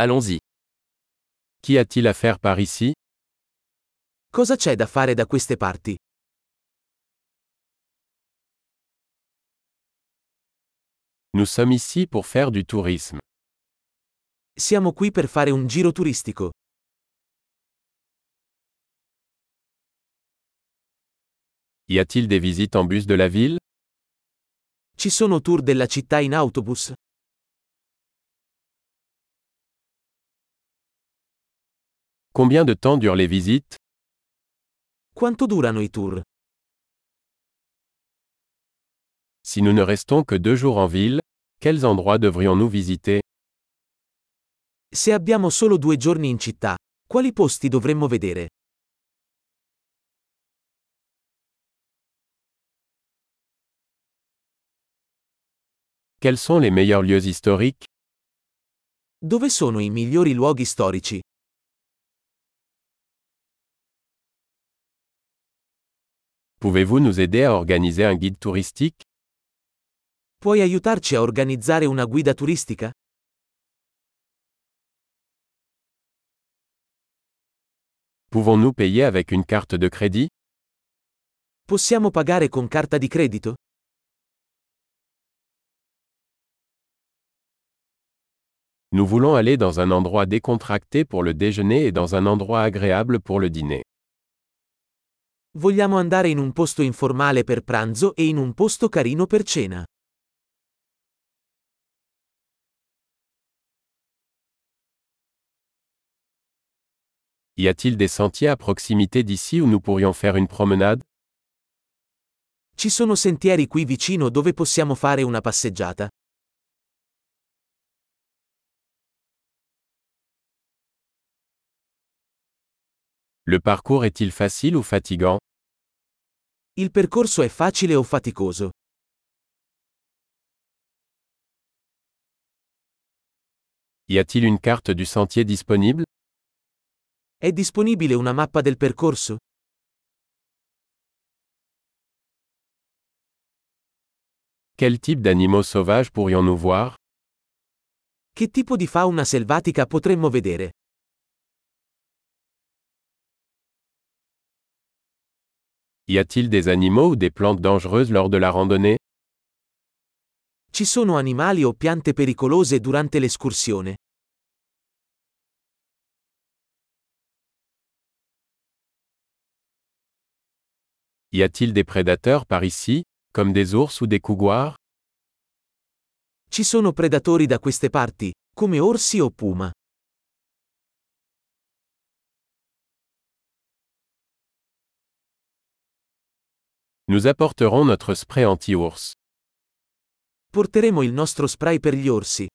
Allons-y. Qu'y a-t-il à faire par ici? Cosa c'è da fare da queste parti? Nous sommes ici pour faire du tourisme. Siamo qui per fare un giro turistico. Y a-t-il des visites en bus de la ville? Ci sono tour della città in autobus? Combien de temps durent les visites? Quanto durano i tour? Si nous ne restons que deux jours en ville, quels endroits devrions-nous visiter? Se abbiamo solo due giorni in città, quali posti dovremmo vedere? Quels sont les meilleurs lieux historiques? Dove sono i migliori luoghi storici? Pouvez-vous nous aider à organiser un guide touristique? Puoi aiutarci a organizzare una guida turistica? Pouvons-nous payer avec une carte de crédit? Possiamo pagare con carta di credito? Nous voulons aller dans un endroit décontracté pour le déjeuner et dans un endroit agréable pour le dîner. Vogliamo andare in un posto informale per pranzo e in un posto carino per cena. Y a-t-il des sentiers à proximité d'ici où nous pourrions faire une promenade Ci sono sentieri qui vicino dove possiamo fare una passeggiata? Le parcours est-il facile ou fatigant Il percorso è facile o faticoso? Y a-t-il une carte du sentier disponible È disponibile una mappa del percorso? Quel type d'animaux sauvages pourrions-nous voir Che tipo di fauna selvatica potremmo vedere? Y a-t-il des animaux ou des plantes dangereuses lors de la randonnée? Ci sono animali o piante pericolose durante l'escursione? Y a-t-il des prédateurs par ici, comme des ours ou des couguars? Ci sono predatori da queste parti, come orsi o puma. Nous apporterons notre spray anti-ours. Porteremo il nostro spray per gli orsi.